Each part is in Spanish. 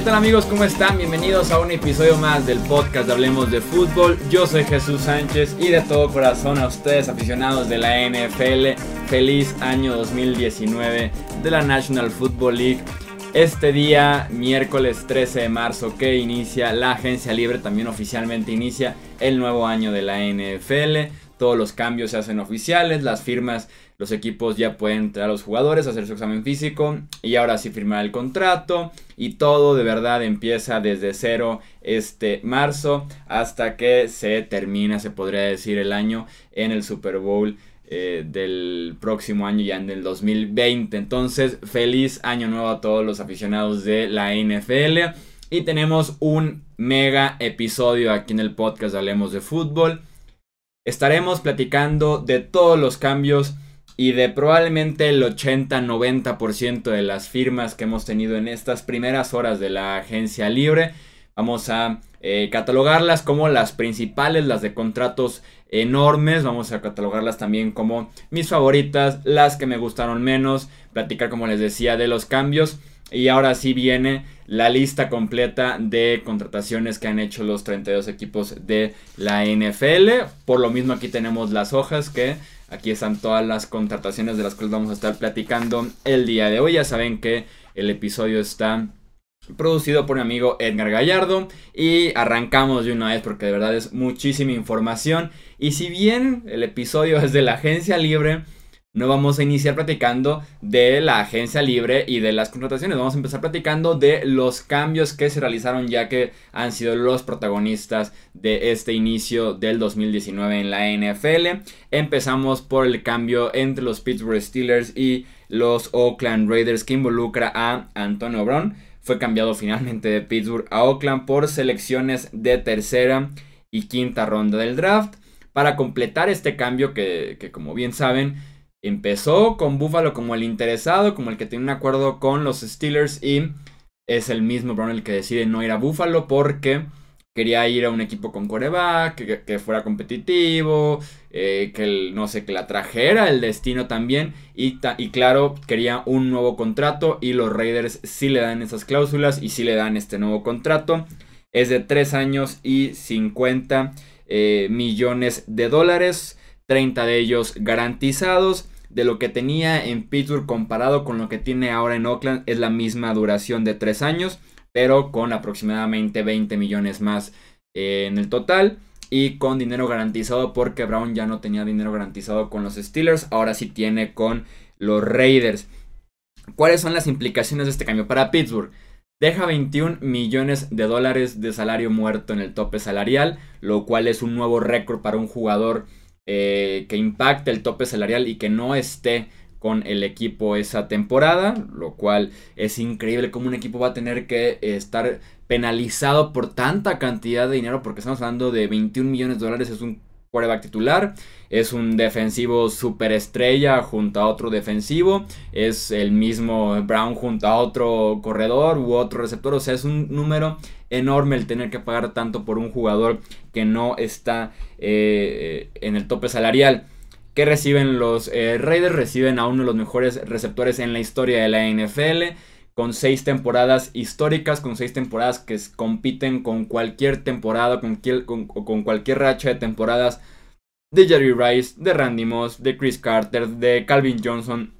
¿Qué tal amigos? ¿Cómo están? Bienvenidos a un episodio más del podcast de Hablemos de Fútbol. Yo soy Jesús Sánchez y de todo corazón a ustedes aficionados de la NFL, feliz año 2019 de la National Football League. Este día, miércoles 13 de marzo, que inicia la agencia libre, también oficialmente inicia el nuevo año de la NFL. Todos los cambios se hacen oficiales, las firmas los equipos ya pueden entrar a los jugadores, hacer su examen físico y ahora sí firmar el contrato. Y todo de verdad empieza desde cero este marzo hasta que se termina, se podría decir, el año en el Super Bowl. Eh, del próximo año ya en el 2020 entonces feliz año nuevo a todos los aficionados de la NFL y tenemos un mega episodio aquí en el podcast Hablemos de Fútbol estaremos platicando de todos los cambios y de probablemente el 80-90% de las firmas que hemos tenido en estas primeras horas de la agencia libre. Vamos a eh, catalogarlas como las principales, las de contratos enormes. Vamos a catalogarlas también como mis favoritas, las que me gustaron menos. Platicar, como les decía, de los cambios. Y ahora sí viene la lista completa de contrataciones que han hecho los 32 equipos de la NFL. Por lo mismo aquí tenemos las hojas que Aquí están todas las contrataciones de las cuales vamos a estar platicando el día de hoy. Ya saben que el episodio está producido por mi amigo Edgar Gallardo y arrancamos de una vez porque de verdad es muchísima información y si bien el episodio es de la agencia libre no vamos a iniciar platicando de la agencia libre y de las contrataciones. Vamos a empezar platicando de los cambios que se realizaron ya que han sido los protagonistas de este inicio del 2019 en la NFL. Empezamos por el cambio entre los Pittsburgh Steelers y los Oakland Raiders que involucra a Antonio Brown. Fue cambiado finalmente de Pittsburgh a Oakland por selecciones de tercera y quinta ronda del draft. Para completar este cambio que, que como bien saben Empezó con Buffalo como el interesado, como el que tiene un acuerdo con los Steelers y es el mismo Brown el que decide no ir a Buffalo porque quería ir a un equipo con coreback, que, fuera competitivo, eh, que no sé, que la trajera el destino también y, y, claro, quería un nuevo contrato y los Raiders sí le dan esas cláusulas y sí le dan este nuevo contrato. Es de 3 años y 50 eh, millones de dólares, 30 de ellos garantizados de lo que tenía en Pittsburgh comparado con lo que tiene ahora en Oakland es la misma duración de 3 años, pero con aproximadamente 20 millones más eh, en el total y con dinero garantizado porque Brown ya no tenía dinero garantizado con los Steelers, ahora sí tiene con los Raiders. ¿Cuáles son las implicaciones de este cambio para Pittsburgh? Deja 21 millones de dólares de salario muerto en el tope salarial, lo cual es un nuevo récord para un jugador eh, que impacte el tope salarial y que no esté con el equipo esa temporada, lo cual es increíble como un equipo va a tener que estar penalizado por tanta cantidad de dinero, porque estamos hablando de 21 millones de dólares, es un quarterback titular, es un defensivo superestrella junto a otro defensivo, es el mismo Brown junto a otro corredor u otro receptor, o sea, es un número enorme el tener que pagar tanto por un jugador que no está eh, en el tope salarial. ¿Qué reciben los eh, Raiders? Reciben a uno de los mejores receptores en la historia de la NFL con seis temporadas históricas, con seis temporadas que compiten con cualquier temporada, con, con, cualquier racha de temporadas de Jerry Rice, de Randy Moss, de Chris Carter, de Calvin Johnson,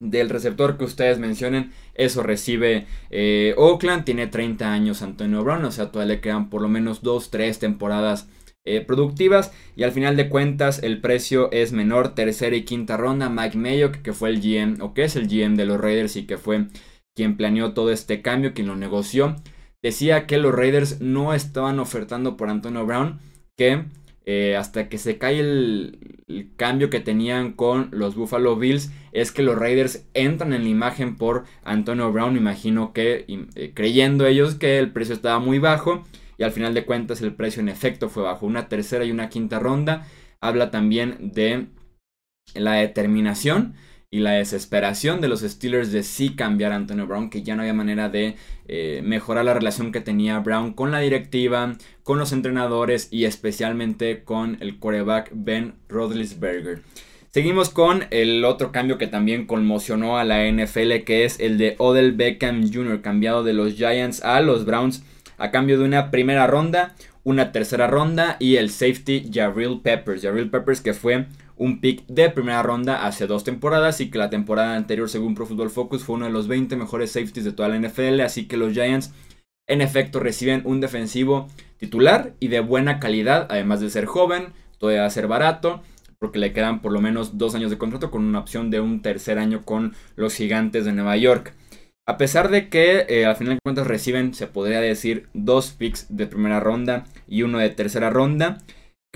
del receptor que ustedes mencionen, eso recibe eh, Oakland, tiene 30 años Antonio Brown, o sea, todavía le quedan por lo menos 2, 3 temporadas eh, productivas y al final de cuentas el precio es menor, tercera y quinta ronda, Mike Mayo, que fue el GM, o que es el GM de los Raiders y que fue quien planeó todo este cambio, quien lo negoció, decía que los Raiders no estaban ofertando por Antonio Brown, que eh, hasta que se cae el, cambio que tenían con los Buffalo Bills, es que los Raiders entran en la imagen por Antonio Brown, imagino que eh, creyendo ellos que el precio estaba muy bajo y al final de cuentas el precio en efecto fue bajo. Una tercera y una quinta ronda habla también de la determinación y la desesperación de los Steelers de sí cambiar a Antonio Brown, que ya no había manera de eh, mejorar la relación que tenía Brown con la directiva, con los entrenadores y especialmente con el quarterback Ben Rodlisberger. Seguimos con el otro cambio que también conmocionó a la NFL, que es el de Odell Beckham Jr., cambiado de los Giants a los Browns a cambio de una primera ronda, una tercera ronda y el safety Jarrell Peppers. Jarrell Peppers que fue un pick de primera ronda hace dos temporadas y que la temporada anterior según Pro Football Focus fue uno de los 20 mejores safeties de toda la NFL, así que los Giants en efecto reciben un defensivo titular y de buena calidad, además de ser joven, todavía va a ser barato, porque le quedan por lo menos dos años de contrato con una opción de un tercer año con los gigantes de Nueva York. A pesar de que eh, al final de cuentas reciben, se podría decir, dos picks de primera ronda y uno de tercera ronda,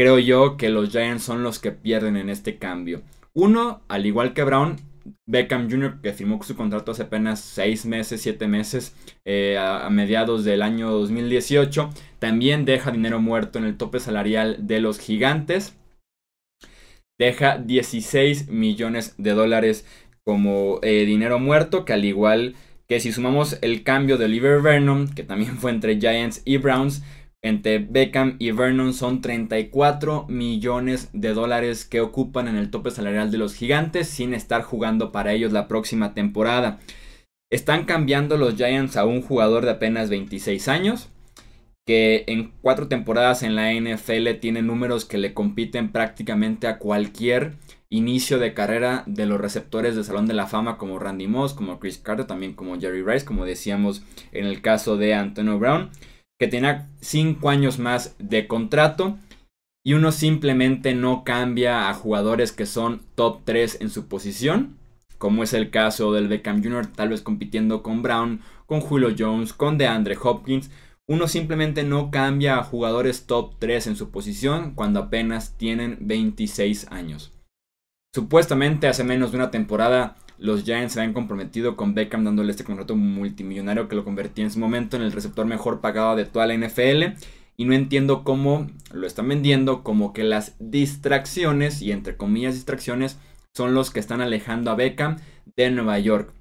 creo yo que los Giants son los que pierden en este cambio. Uno, al igual que Brown, Beckham Jr., que firmó su contrato hace apenas 6 meses, 7 meses, eh, a, mediados del año 2018, también deja dinero muerto en el tope salarial de los gigantes. Deja 16 millones de dólares como eh, dinero muerto, que al igual que si sumamos el cambio de Oliver Vernon, que también fue entre Giants y Browns, entre Beckham y Vernon son 34 millones de dólares que ocupan en el tope salarial de los gigantes sin estar jugando para ellos la próxima temporada. Están cambiando los Giants a un jugador de apenas 26 años, que en cuatro temporadas en la NFL tiene números que le compiten prácticamente a cualquier inicio de carrera de los receptores de Salón de la Fama como Randy Moss, como Chris Carter, también como Jerry Rice, como decíamos en el caso de Antonio Brown, que tenía 5 años más de contrato y uno simplemente no cambia a jugadores que son top 3 en su posición, como es el caso del Beckham Jr., tal vez compitiendo con Brown, con Julio Jones, con DeAndre Hopkins. Uno simplemente no cambia a jugadores top 3 en su posición cuando apenas tienen 26 años. Supuestamente hace menos de una temporada los Giants se habían comprometido con Beckham dándole este contrato multimillonario que lo convertía en su momento en el receptor mejor pagado de toda la NFL. Y no entiendo cómo lo están vendiendo como que las distracciones, y entre comillas distracciones, son los que están alejando a Beckham de Nueva York.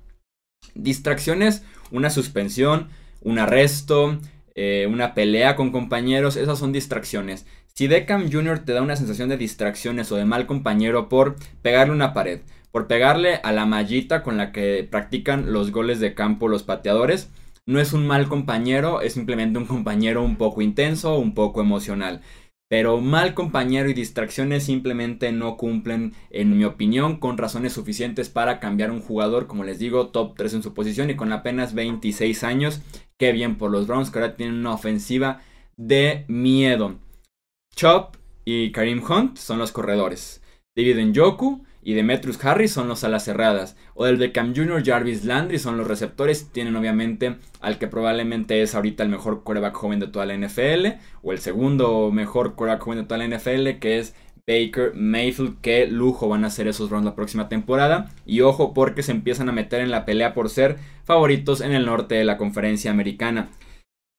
Distracciones, una suspensión, un arresto, eh, una pelea con compañeros, esas son distracciones. Si Beckham Jr. te da una sensación de distracciones o de mal compañero por pegarle una pared, por pegarle a la mallita con la que practican los goles de campo los pateadores, no es un mal compañero, es simplemente un compañero un poco intenso, un poco emocional. Pero mal compañero y distracciones simplemente no cumplen, en mi opinión, con razones suficientes para cambiar un jugador, como les digo, top 3 en su posición y con apenas 26 años. Qué bien por los Browns que ahora tienen una ofensiva de miedo. Chop y Karim Hunt son los corredores. David Njoku y Demetrius Harris son los alas cerradas. O del Beckham Jr., Jarvis Landry son los receptores. Tienen obviamente al que probablemente es ahorita el mejor quarterback joven de toda la NFL. O el segundo mejor quarterback joven de toda la NFL, que es Baker Mayfield. Qué lujo van a ser esos Browns la próxima temporada. Y ojo porque se empiezan a meter en la pelea por ser favoritos en el norte de la conferencia americana.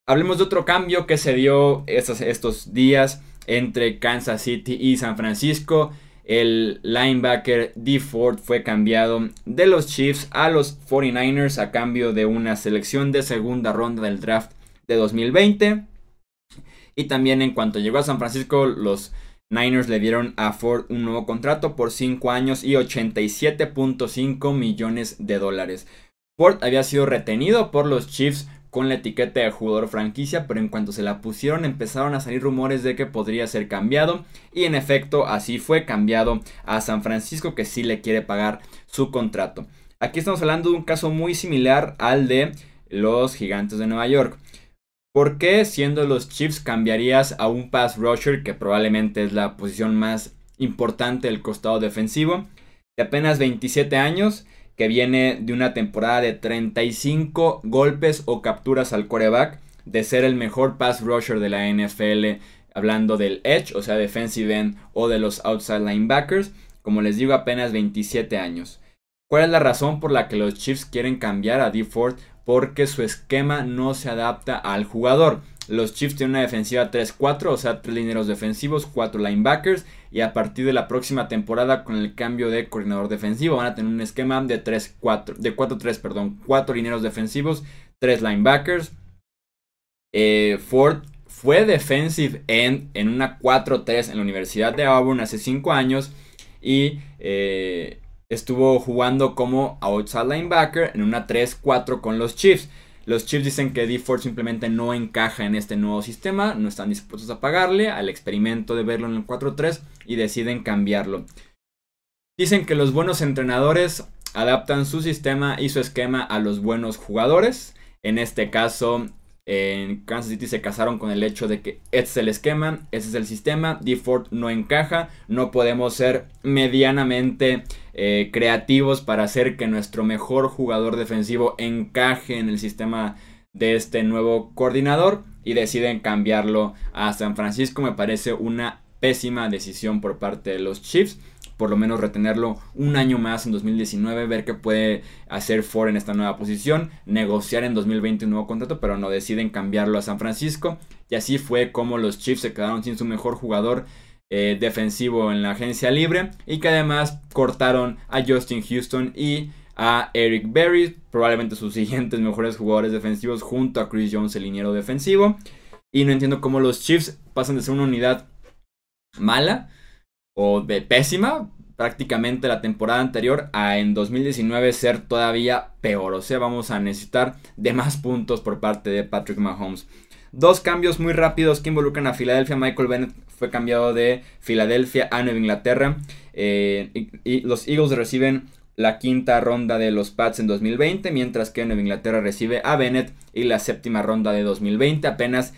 Hablemos de otro cambio que se dio estos, estos días entre Kansas City y San Francisco. El linebacker D. Ford fue cambiado de los Chiefs a los 49ers a cambio de una selección de segunda ronda del draft de 2020. Y también en cuanto llegó a San Francisco, los Niners le dieron a Ford un nuevo contrato por 5 años y 87.5 millones de dólares. Ford había sido retenido por los Chiefs con la etiqueta de jugador franquicia, pero en cuanto se la pusieron empezaron a salir rumores de que podría ser cambiado y en efecto así fue cambiado a San Francisco que sí le quiere pagar su contrato. Aquí estamos hablando de un caso muy similar al de los Gigantes de Nueva York. ¿Por qué siendo los Chiefs cambiarías a un pass rusher que probablemente es la posición más importante del costado defensivo? De apenas 27 años que viene de una temporada de 35 golpes o capturas al coreback, de ser el mejor pass rusher de la NFL, hablando del edge, o sea, defensive end o de los outside linebackers, como les digo, apenas 27 años. ¿Cuál es la razón por la que los Chiefs quieren cambiar a D. Ford? Porque su esquema no se adapta al jugador. Los Chiefs tienen una defensiva 3-4, o sea, 3 lineros defensivos, 4 linebackers. Y a partir de la próxima temporada, con el cambio de coordinador defensivo, van a tener un esquema de 3-4, de 4-3, perdón, 4 lineros defensivos, 3 linebackers. Eh, Ford fue defensive end en una 4-3 en la Universidad de Auburn hace 5 años. y eh, estuvo jugando como outside linebacker en una 3-4 con los Chiefs. Los Chiefs dicen que D Ford simplemente no encaja en este nuevo sistema, no están dispuestos a pagarle al experimento de verlo en el 4-3 y deciden cambiarlo. Dicen que los buenos entrenadores adaptan su sistema y su esquema a los buenos jugadores. En este caso, en Kansas City se casaron con el hecho de que este es el esquema, ese es el sistema, D Ford no encaja, no podemos ser medianamente eh, creativos para hacer que nuestro mejor jugador defensivo encaje en el sistema de este nuevo coordinador y deciden cambiarlo a San Francisco. Me parece una pésima decisión por parte de los Chiefs. Por lo menos retenerlo un año más en 2019, ver qué puede hacer Ford en esta nueva posición, negociar en 2020 un nuevo contrato, pero no deciden cambiarlo a San Francisco. Y así fue como los Chiefs se quedaron sin su mejor jugador eh, defensivo en la agencia libre y que además cortaron a Justin Houston y a Eric Berry, probablemente sus siguientes mejores jugadores defensivos junto a Chris Jones, el liniero defensivo. Y no entiendo cómo los Chiefs pasan de ser una unidad mala o de pésima prácticamente la temporada anterior a en 2019 ser todavía peor. O sea, vamos a necesitar de más puntos por parte de Patrick Mahomes. Dos cambios muy rápidos que involucran a Filadelfia. Michael Bennett fue cambiado de Filadelfia a Nueva Inglaterra. Eh, y, los Eagles reciben la quinta ronda de los Pats en 2020, mientras que Nueva Inglaterra recibe a Bennett y la séptima ronda de 2020. Apenas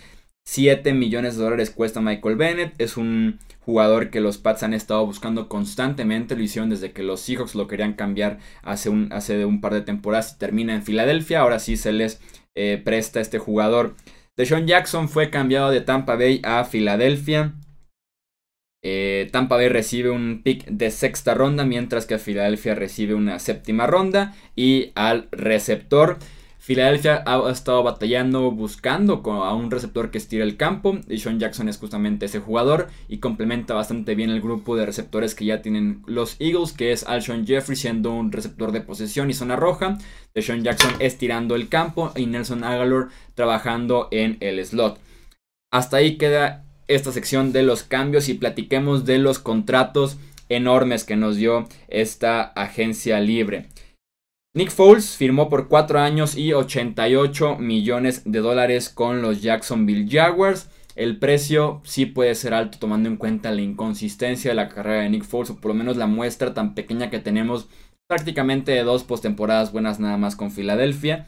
7 millones de dólares cuesta Michael Bennett. Es un jugador que los Pats han estado buscando constantemente. Lo hicieron desde que los Seahawks lo querían cambiar hace un, un par de temporadas y termina en Filadelfia. Ahora sí se les eh, presta este jugador. Deshaun Jackson fue cambiado de Tampa Bay a Filadelfia. Eh, Tampa Bay recibe un pick de sexta ronda, mientras que Filadelfia recibe una séptima ronda. Y al receptor, Filadelfia ha estado batallando buscando a un receptor que estire el campo. Y Sean Jackson es justamente ese jugador y complementa bastante bien el grupo de receptores que ya tienen los Eagles, que es Alshon Jeffrey siendo un receptor de posesión y zona roja. Sean Jackson estirando el campo y Nelson Aguilar trabajando en el slot. Hasta ahí queda esta sección de los cambios y platiquemos de los contratos enormes que nos dio esta agencia libre. Nick Foles firmó por 4 años y 88 millones de dólares con los Jacksonville Jaguars. El precio sí puede ser alto tomando en cuenta la inconsistencia de la carrera de Nick Foles o por lo menos la muestra tan pequeña que tenemos prácticamente de dos postemporadas buenas nada más con Filadelfia.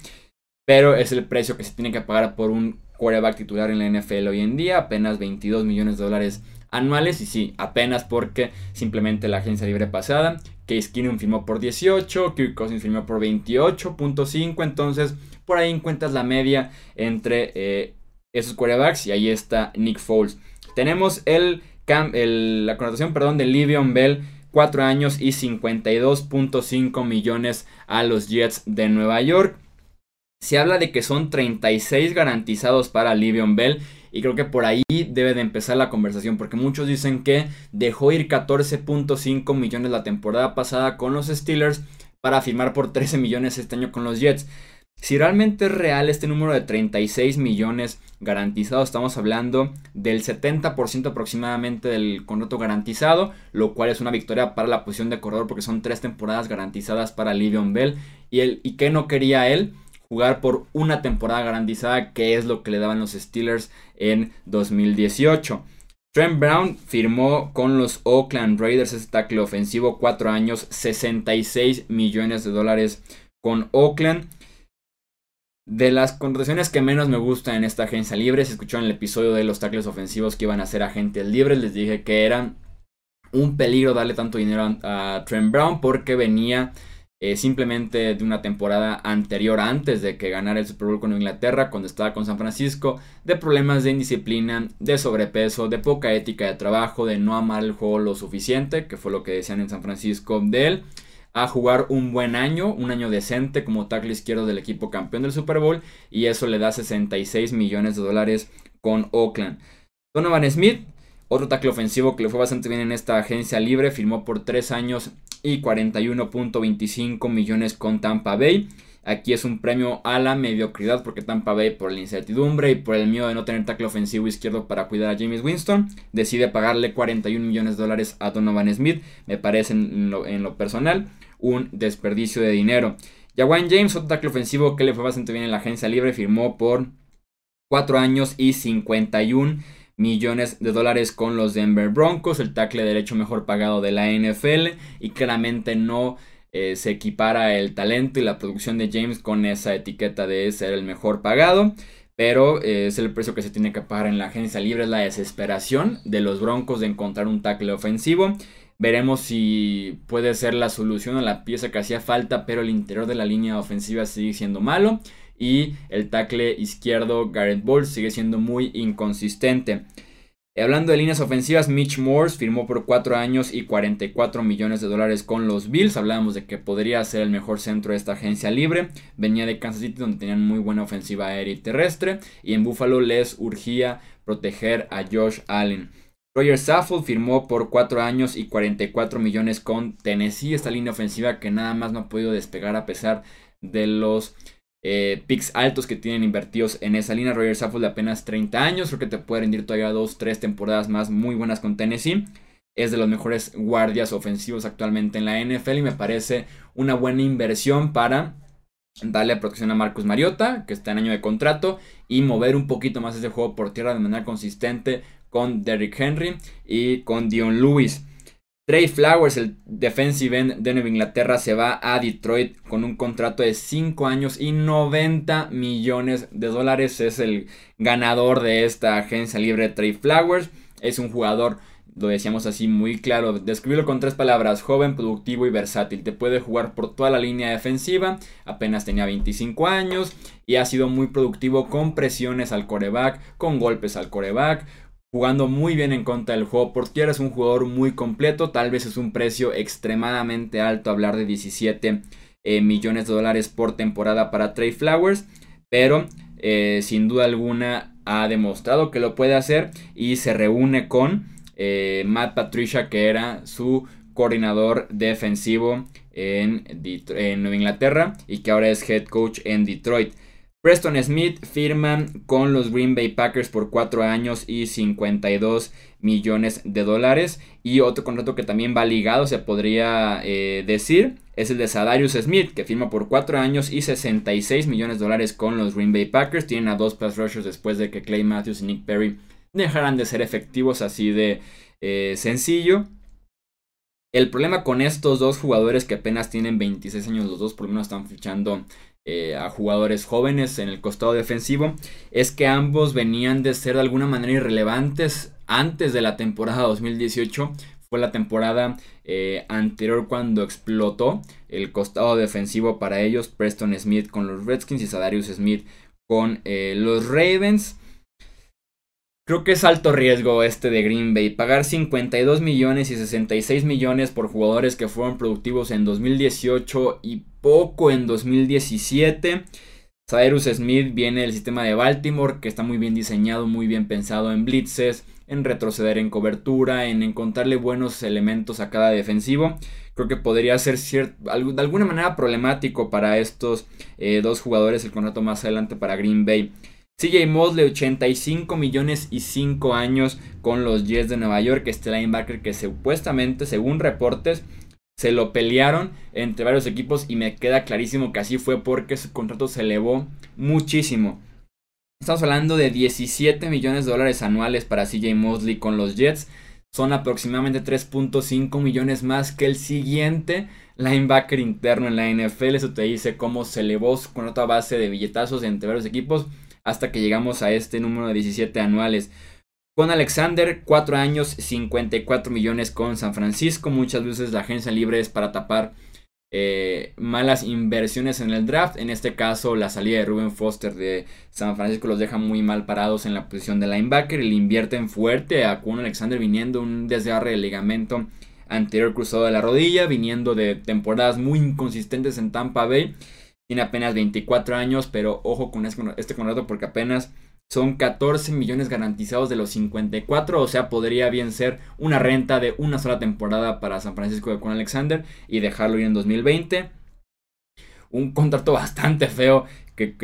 Pero es el precio que se tiene que pagar por un quarterback titular en la NFL hoy en día, apenas 22 millones de dólares anuales y sí, apenas porque simplemente la agencia libre pasada, Case Keenum firmó por 18, Kirk Cousins firmó por 28.5, entonces por ahí encuentras la media entre eh, esos quarterbacks y ahí está Nick Foles. Tenemos el, la connotación perdón, de Livion Bell, 4 años y 52.5 millones a los Jets de Nueva York. Se habla de que son 36 garantizados para Livion Bell y creo que por ahí debe de empezar la conversación, porque muchos dicen que dejó ir 14.5 millones la temporada pasada con los Steelers para firmar por 13 millones este año con los Jets. Si realmente es real este número de 36 millones garantizados, estamos hablando del 70% aproximadamente del contrato garantizado, lo cual es una victoria para la posición de corredor porque son tres temporadas garantizadas para Livion Bell. ¿Y, el, y qué no quería él? Jugar por una temporada garantizada, que es lo que le daban los Steelers en 2018. Trent Brown firmó con los Oakland Raiders este tackle ofensivo 4 años, 66 millones de dólares con Oakland. De las contrataciones que menos me gustan en esta agencia libre, se escuchó en el episodio de los tackles ofensivos que iban a ser agentes libres, les dije que eran un peligro darle tanto dinero a Trent Brown porque venía eh, simplemente de una temporada anterior, antes de que ganara el Super Bowl con Inglaterra, cuando estaba con San Francisco, de problemas de indisciplina, de sobrepeso, de poca ética de trabajo, de no amar el juego lo suficiente, que fue lo que decían en San Francisco de él, a jugar un buen año, un año decente como tackle izquierdo del equipo campeón del Super Bowl, y eso le da 66 millones de dólares con Oakland. Donovan Smith otro tackle ofensivo que le fue bastante bien en esta agencia libre, firmó por 3 años y 41.25 millones con Tampa Bay. Aquí es un premio a la mediocridad porque Tampa Bay por la incertidumbre y por el miedo de no tener tackle ofensivo izquierdo para cuidar a James Winston decide pagarle 41 millones de dólares a Donovan Smith. Me parece en lo, personal un desperdicio de dinero. Jawan James, otro tackle ofensivo que le fue bastante bien en la agencia libre, firmó por 4 años y 51 millones de dólares con los Denver Broncos, el tackle derecho mejor pagado de la NFL y claramente no eh, se equipara el talento y la producción de James con esa etiqueta de ser el mejor pagado. Pero eh, es el precio que se tiene que pagar en la agencia libre, es la desesperación de los Broncos de encontrar un tackle ofensivo. Veremos si puede ser la solución a la pieza que hacía falta, pero el interior de la línea ofensiva sigue siendo malo. Y el tackle izquierdo Garrett Bowles sigue siendo muy inconsistente. Hablando de líneas ofensivas, Mitch Morse firmó por 4 años y 44 millones de dólares con los Bills. Hablábamos de que podría ser el mejor centro de esta agencia libre. Venía de Kansas City donde tenían muy buena ofensiva aérea y terrestre. Y en Buffalo les urgía proteger a Josh Allen. Roger Saffold firmó por 4 años y 44 millones con Tennessee. Esta línea ofensiva que nada más no ha podido despegar a pesar de los eh, picks altos que tienen invertidos en esa línea. Roger Saffold de apenas 30 años, creo que te puede rendir todavía 2-3 temporadas más muy buenas con Tennessee. Es de los mejores guardias ofensivos actualmente en la NFL y me parece una buena inversión para darle protección a Marcus Mariota, que está en año de contrato, y mover un poquito más ese juego por tierra de manera consistente con Derrick Henry y con Dion Lewis. Trey Flowers, el defensive end de Nueva Inglaterra, se va a Detroit con un contrato de 5 años y 90 millones de dólares. Es el ganador de esta agencia libre. Trey Flowers es un jugador, lo decíamos así muy claro, describirlo con tres palabras, joven, productivo y versátil. Te puede jugar por toda la línea defensiva, apenas tenía 25 años y ha sido muy productivo con presiones al coreback, con golpes al coreback jugando muy bien en contra del juego por tierra. Es un jugador muy completo. Tal vez es un precio extremadamente alto hablar de 17 eh, millones de dólares por temporada para Trey Flowers. Pero eh, sin duda alguna ha demostrado que lo puede hacer y se reúne con eh, Matt Patricia que era su coordinador defensivo en, en Nueva Inglaterra y que ahora es head coach en Detroit. Preston Smith firma con los Green Bay Packers por 4 años y 52 millones de dólares. Y otro contrato que también va ligado, se podría eh, decir, es el de Sadarius Smith, que firma por 4 años y 66 millones de dólares con los Green Bay Packers. Tienen a dos pass rushers después de que Clay Matthews y Nick Perry dejaran de ser efectivos así de eh, sencillo. El problema con estos dos jugadores que apenas tienen 26 años, los dos por lo menos están fichando eh, a jugadores jóvenes en el costado defensivo es que ambos venían de ser de alguna manera irrelevantes antes de la temporada 2018 fue la temporada eh, anterior cuando explotó el costado defensivo para ellos Preston Smith con los Redskins y Sadarius Smith con eh, los Ravens Creo que es alto riesgo este de Green Bay. Pagar 52 millones y 66 millones por jugadores que fueron productivos en 2018 y poco en 2017. Cyrus Smith viene del sistema de Baltimore, que está muy bien diseñado, muy bien pensado en blitzes, en retroceder en cobertura, en encontrarle buenos elementos a cada defensivo. Creo que podría ser de alguna manera problemático para estos eh, dos jugadores el contrato más adelante para Green Bay. CJ Mosley, 85 millones y 5 años con los Jets de Nueva York. Este linebacker que supuestamente, según reportes, se lo pelearon entre varios equipos y me queda clarísimo que así fue porque su contrato se elevó muchísimo. Estamos hablando de 17 millones de dólares anuales para CJ Mosley con los Jets. Son aproximadamente 3.5 millones más que el siguiente linebacker interno en la NFL. Eso te dice cómo se elevó su contrato base de billetazos entre varios equipos hasta que llegamos a este número de 17 anuales. Con Alexander, 4 años, 54 millones con San Francisco. Muchas veces la agencia libre es para tapar eh, malas inversiones en el draft. En este caso, la salida de Ruben Foster de San Francisco los deja muy mal parados en la posición de linebacker y le invierten fuerte a Con Alexander viniendo un desgarre de ligamento anterior cruzado de la rodilla, viniendo de temporadas muy inconsistentes en Tampa Bay tiene apenas 24 años, pero ojo con este contrato porque apenas son 14 millones garantizados de los 54, o sea, podría bien ser una renta de una sola temporada para San Francisco de Con Alexander y dejarlo ir en 2020. un contrato bastante feo que,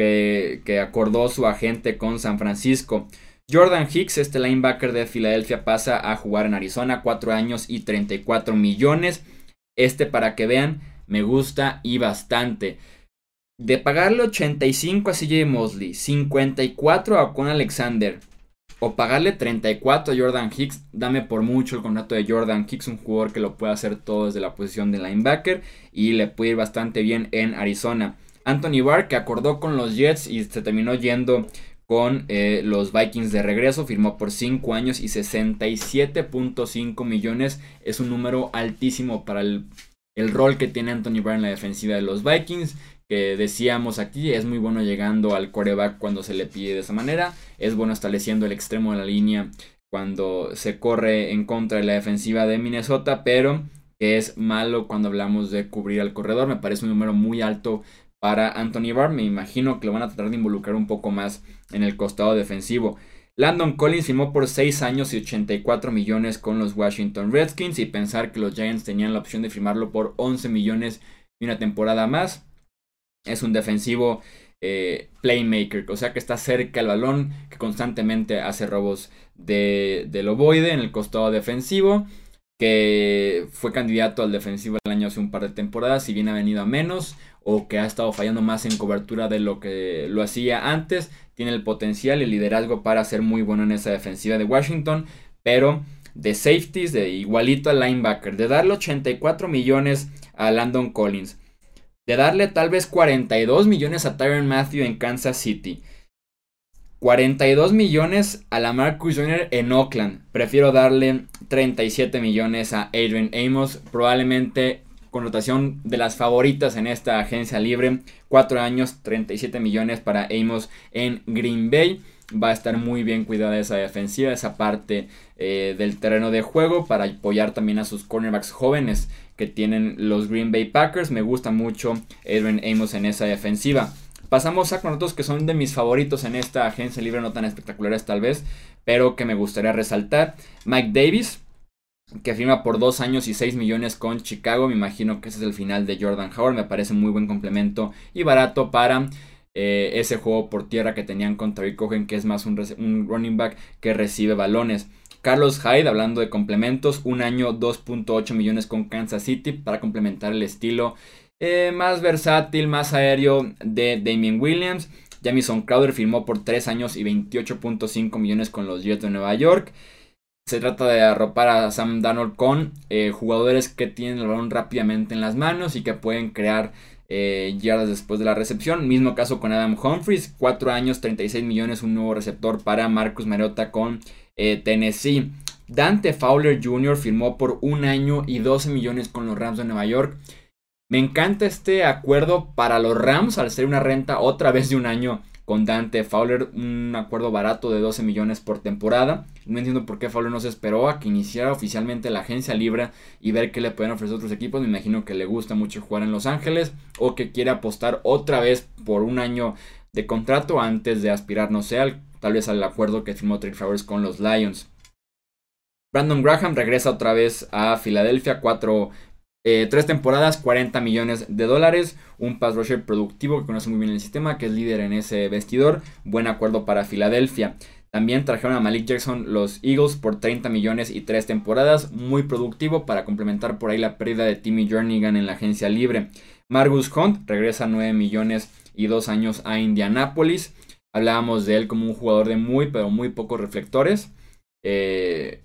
que, acordó su agente con San Francisco. Jordan Hicks, este linebacker de Filadelfia, pasa a jugar en Arizona, 4 años y 34 millones. Este, para que vean, me gusta y bastante. De pagarle 85 a CJ Mosley, 54 a Con Alexander, o pagarle 34 a Jordan Hicks, dame por mucho el contrato de Jordan Hicks, un jugador que lo puede hacer todo desde la posición de linebacker y le puede ir bastante bien en Arizona. Anthony Barr, que acordó con los Jets y se terminó yendo con eh, los Vikings de regreso, firmó por 5 años y 67.5 millones. Es un número altísimo para el, el rol que tiene Anthony Barr en la defensiva de los Vikings que decíamos aquí, es muy bueno llegando al coreback cuando se le pide de esa manera, es bueno estableciendo el extremo de la línea cuando se corre en contra de la defensiva de Minnesota, pero es malo cuando hablamos de cubrir al corredor, me parece un número muy alto para Anthony Barr, me imagino que lo van a tratar de involucrar un poco más en el costado defensivo. Landon Collins firmó por 6 años y 84 millones con los Washington Redskins y pensar que los Giants tenían la opción de firmarlo por 11 millones y una temporada más es un defensivo eh, playmaker, o sea que está cerca al balón, que constantemente hace robos de, del ovoide en el costado defensivo, que fue candidato al defensivo el año hace un par de temporadas, si bien ha venido a menos, o que ha estado fallando más en cobertura de lo que lo hacía antes, tiene el potencial y el liderazgo para ser muy bueno en esa defensiva de Washington, pero de safeties, de igualito al linebacker, de darle 84 millones a Landon Collins, de darle tal vez 42 millones a Tyron Matthew en Kansas City. 42 millones a la Marcus Jr. en Oakland. Prefiero darle 37 millones a Adrian Amos. Probablemente connotación de las favoritas en esta agencia libre. 4 años, 37 millones para Amos en Green Bay. Va a estar muy bien cuidada esa defensiva, esa parte eh, del terreno de juego para apoyar también a sus cornerbacks jóvenes que tienen los Green Bay Packers. Me gusta mucho Edwin Amos en esa defensiva. Pasamos a con otros que son de mis favoritos en esta agencia libre, no tan espectaculares tal vez, pero que me gustaría resaltar. Mike Davis, que firma por 2 años y 6 millones con Chicago. Me imagino que ese es el final de Jordan Howard. Me parece muy buen complemento y barato para eh, ese juego por tierra que tenían contra Rick Cohen, que es más un running back que recibe balones. Carlos Hyde, hablando de complementos, un año 2.8 millones con Kansas City para complementar el estilo eh, más versátil, más aéreo de Damien Williams. Jamison Crowder firmó por 3 años y 28.5 millones con los Jets de Nueva York. Se trata de arropar a Sam Darnold con eh, jugadores que tienen el balón rápidamente en las manos y que pueden crear eh, yardas después de la recepción. Mismo caso con Adam Humphries, 4 años, 36 millones, un nuevo receptor para Marcus Mariota con eh, Tennessee. Dante Fowler Jr. firmó por un año y 12 millones con los Rams de Nueva York. Me encanta este acuerdo para los Rams al ser una renta otra vez de un año con Dante Fowler, un acuerdo barato de 12 millones por temporada. No entiendo por qué Fowler no se esperó a que iniciara oficialmente la agencia libre y ver qué le pueden ofrecer otros equipos. Me imagino que le gusta mucho jugar en Los Ángeles o que quiere apostar otra vez por un año de contrato antes de aspirar, no sé, al tal vez al acuerdo que firmó Trey Flowers con los Lions. Brandon Graham regresa otra vez a Filadelfia, cuatro, eh, tres temporadas, 40 millones de dólares, un pass rusher productivo que conoce muy bien el sistema, que es líder en ese vestidor, buen acuerdo para Filadelfia. También trajeron a Malik Jackson los Eagles por 30 millones y tres temporadas, muy productivo para complementar por ahí la pérdida de Timmy Jernigan en la agencia libre. Margus Hunt regresa 9 millones y 2 años a Indianapolis. Hablábamos de él como un jugador de muy, pero muy pocos reflectores. Eh,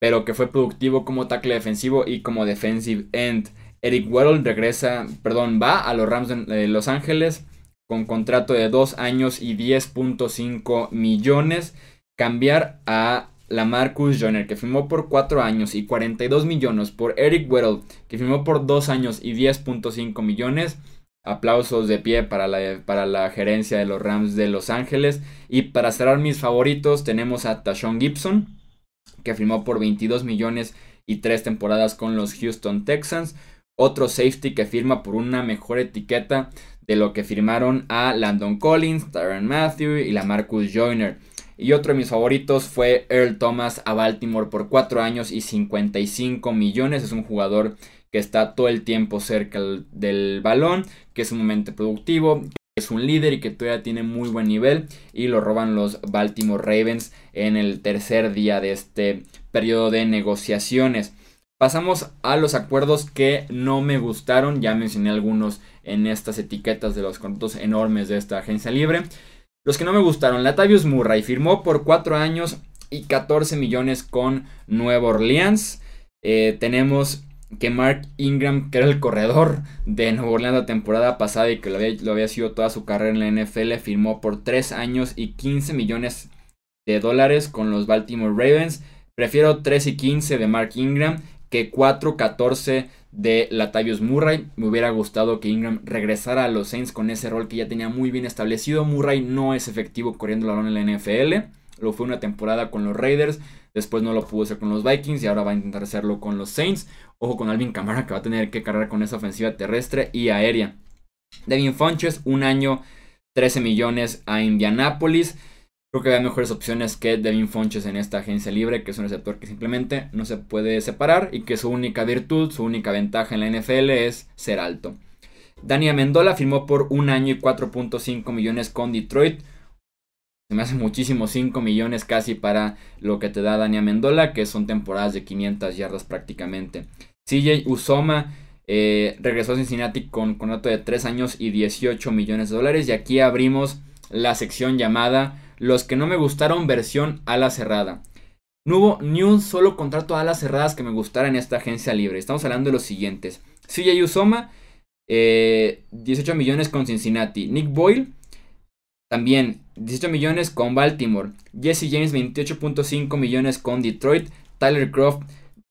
pero que fue productivo como tackle defensivo y como defensive end. Eric Weddle regresa, perdón, va a los Rams de Los Ángeles con contrato de 2 años y 10.5 millones. Cambiar a la Marcus Joyner, que firmó por 4 años y 42 millones, por Eric Weddle, que firmó por 2 años y 10.5 millones. Aplausos de pie para la, para la gerencia de los Rams de Los Ángeles. Y para cerrar mis favoritos tenemos a Tashon Gibson, que firmó por 22 millones y 3 temporadas con los Houston Texans. Otro safety que firma por una mejor etiqueta de lo que firmaron a Landon Collins, Tyron Matthew y la Marcus Joyner. Y otro de mis favoritos fue Earl Thomas a Baltimore por 4 años y 55 millones. Es un jugador que está todo el tiempo cerca del balón, que es un momento productivo, que es un líder y que todavía tiene muy buen nivel y lo roban los Baltimore Ravens en el tercer día de este periodo de negociaciones. Pasamos a los acuerdos que no me gustaron, ya mencioné algunos en estas etiquetas de los contratos enormes de esta agencia libre. Los que no me gustaron, Latavius Murray firmó por 4 años y 14 millones con Nueva Orleans. Eh, tenemos que Mark Ingram, que era el corredor de Nueva Orleans la temporada pasada y que lo había, sido toda su carrera en la NFL, firmó por 3 años y 15 millones de dólares con los Baltimore Ravens. Prefiero 3 y 15 de Mark Ingram que 4-14 de Latavius Murray. Me hubiera gustado que Ingram regresara a los Saints con ese rol que ya tenía muy bien establecido. Murray no es efectivo corriendo el balón en la NFL. Lo fue una temporada con los Raiders. Después no lo pudo hacer con los Vikings y ahora va a intentar hacerlo con los Saints. Ojo con Alvin Kamara que va a tener que cargar con esa ofensiva terrestre y aérea. Devin Funches, un año, 13 millones a Indianapolis. Creo que hay mejores opciones que Devin Fonches en esta agencia libre, que es un receptor que simplemente no se puede separar y que su única virtud, su única ventaja en la NFL es ser alto. Dani Amendola firmó por un año y 4.5 millones con Detroit. Se me hace muchísimo 5 millones casi para lo que te da Dani Amendola, que son temporadas de 500 yardas prácticamente. CJ Usoma eh, regresó a Cincinnati con contrato de 3 años y 18 millones de dólares. Y aquí abrimos la sección llamada los que no me gustaron versión ala cerrada. No hubo ni un solo contrato a alas cerradas que me gustara en esta agencia libre. Estamos hablando de los siguientes. CJ Usoma, 18 eh, millones con Cincinnati. Nick Boyle, también 18 millones con Baltimore. Jesse James, 28.5 millones con Detroit. Tyler Croft,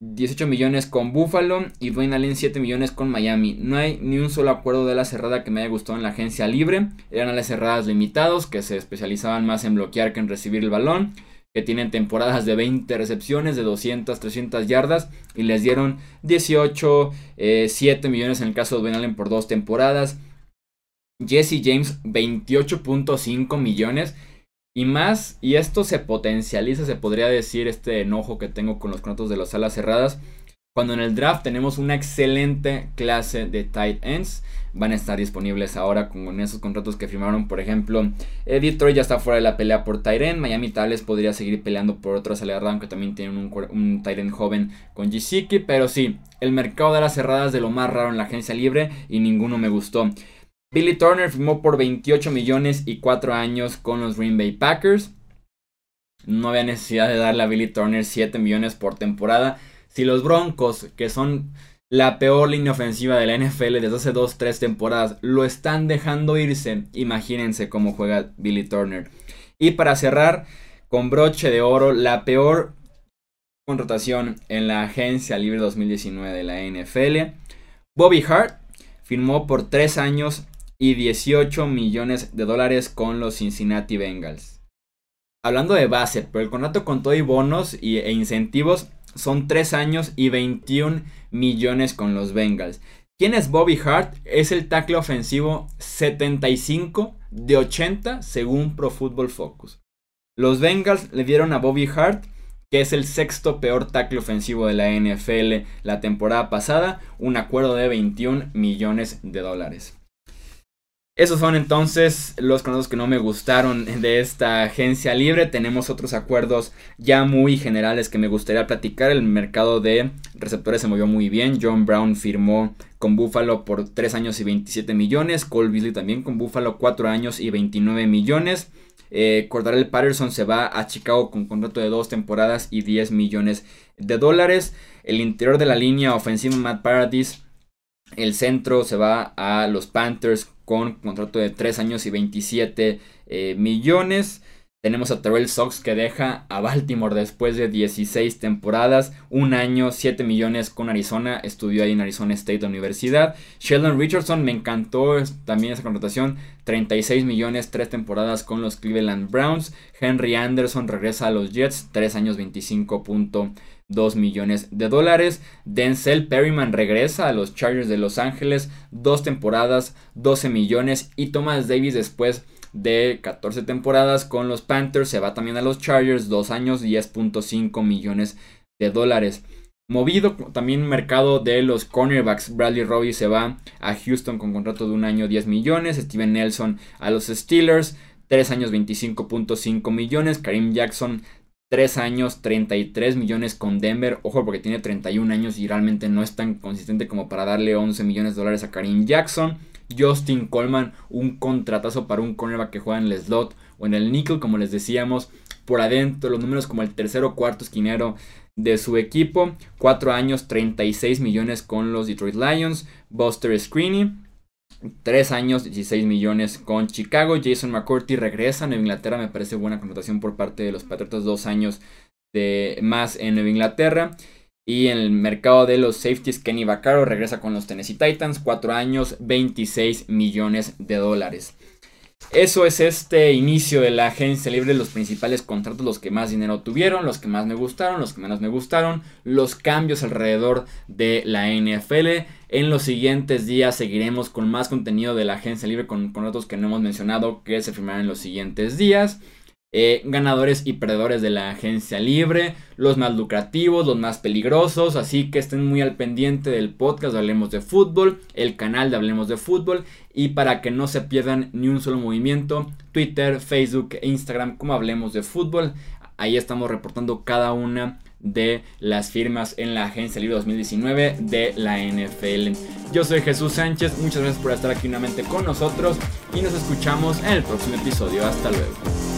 18 millones con Buffalo y Dwayne Allen 7 millones con Miami. No hay ni un solo acuerdo de la cerrada que me haya gustado en la agencia libre. Eran las cerradas limitados que se especializaban más en bloquear que en recibir el balón. Que tienen temporadas de 20 recepciones de 200, 300 yardas. Y les dieron 18, 7 eh, millones en el caso de Dwayne Allen por dos temporadas. Jesse James 28.5 millones. Y más, y esto se potencializa, se podría decir, este enojo que tengo con los contratos de las alas cerradas. Cuando en el draft tenemos una excelente clase de tight ends, van a estar disponibles ahora con esos contratos que firmaron. Por ejemplo, eh, Detroit ya está fuera de la pelea por tight. Miami Tales podría seguir peleando por otra salida aunque también tienen un, un joven con Jisiki. Pero sí, el mercado de las cerradas de lo más raro en la agencia libre y ninguno me gustó. Billy Turner firmó por 28 millones y 4 años con los Green Bay Packers. No había necesidad de darle a Billy Turner 7 millones por temporada. Si los Broncos, que son la peor línea ofensiva de la NFL desde hace 2-3 temporadas, lo están dejando irse, imagínense cómo juega Billy Turner. Y para cerrar, con broche de oro, la peor contratación en la agencia libre 2019 de la NFL. Bobby Hart firmó por 3 años y 18 millones de dólares con los Cincinnati Bengals. Hablando de base, pero el contrato con todo y bonos e incentivos son 3 años y 21 millones con los Bengals. ¿Quién es Bobby Hart? Es el tackle ofensivo 75 de 80 según Pro Football Focus. Los Bengals le dieron a Bobby Hart, que es el sexto peor tackle ofensivo de la NFL la temporada pasada, un acuerdo de 21 millones de dólares. Esos son entonces los contratos que no me gustaron de esta agencia libre. Tenemos otros acuerdos ya muy generales que me gustaría platicar. El mercado de receptores se movió muy bien. John Brown firmó con Buffalo por 3 años y 27 millones. Cole Beasley también con Buffalo 4 años y 29 millones. Eh, Cordarel Patterson se va a Chicago con contrato de 2 temporadas y 10 millones de dólares. El interior de la línea ofensiva Matt Paradis. El centro se va a los Panthers con contrato de 3 años y 27 eh, millones. Tenemos a Terrell Sox que deja a Baltimore después de 16 temporadas, un año, 7 millones con Arizona, estudió ahí en Arizona State Universidad. Sheldon Richardson, me encantó también esa contratación, 36 millones, 3 temporadas con los Cleveland Browns. Henry Anderson regresa a los Jets, 3 años, 25.2 millones de dólares. Denzel Perryman regresa a los Chargers de Los Ángeles, 2 temporadas, 12 millones. Y Thomas Davis después de 14 temporadas con los Panthers. Se va también a los Chargers, 2 años, 10.5 millones de dólares. movido. También mercado de los cornerbacks. Bradley Robbie se va a Houston con contrato de un año 10 millones. Steven Nelson a los Steelers. 3 años 25.5 millones. Karim Jackson 3 años 33 millones con Denver. Ojo porque tiene 31 años y realmente no es tan consistente como para darle 11 millones de dólares a Karim Jackson. Justin Coleman, un contratazo para un cornerback que juega en el slot o en el nickel, como les decíamos. Por adentro, los números como el tercero cuarto esquinero de su equipo. 4 años, 36 millones con los Detroit Lions. Buster Screeney. 3 años, 16 millones con Chicago. Jason McCourty regresa a Nueva Inglaterra. Me parece buena contratación por parte de los Patriotas. 2 años más en Nueva Inglaterra. Y en el mercado de los safeties, Kenny Vaccaro regresa con los Tennessee Titans. 4 años, 26 millones de dólares. Eso es este inicio de la agencia libre, los principales contratos, los que más dinero tuvieron, los que más me gustaron, los que menos me gustaron, los cambios alrededor de la NFL. En los siguientes días seguiremos con más contenido de la agencia libre con contratos que no hemos mencionado que se firmarán en los siguientes días. Eh, ganadores y perdedores de la agencia libre, los más lucrativos, los más peligrosos, así que estén muy al pendiente del podcast de Hablemos de Fútbol, el canal de Hablemos de Fútbol y para que no se pierdan ni un solo movimiento, Twitter, Facebook e Instagram como Hablemos de Fútbol, ahí estamos reportando cada una de las firmas en la Agencia Libre 2019 de la NFL. Yo soy Jesús Sánchez, muchas gracias por estar aquí nuevamente con nosotros y nos escuchamos en el próximo episodio. Hasta luego.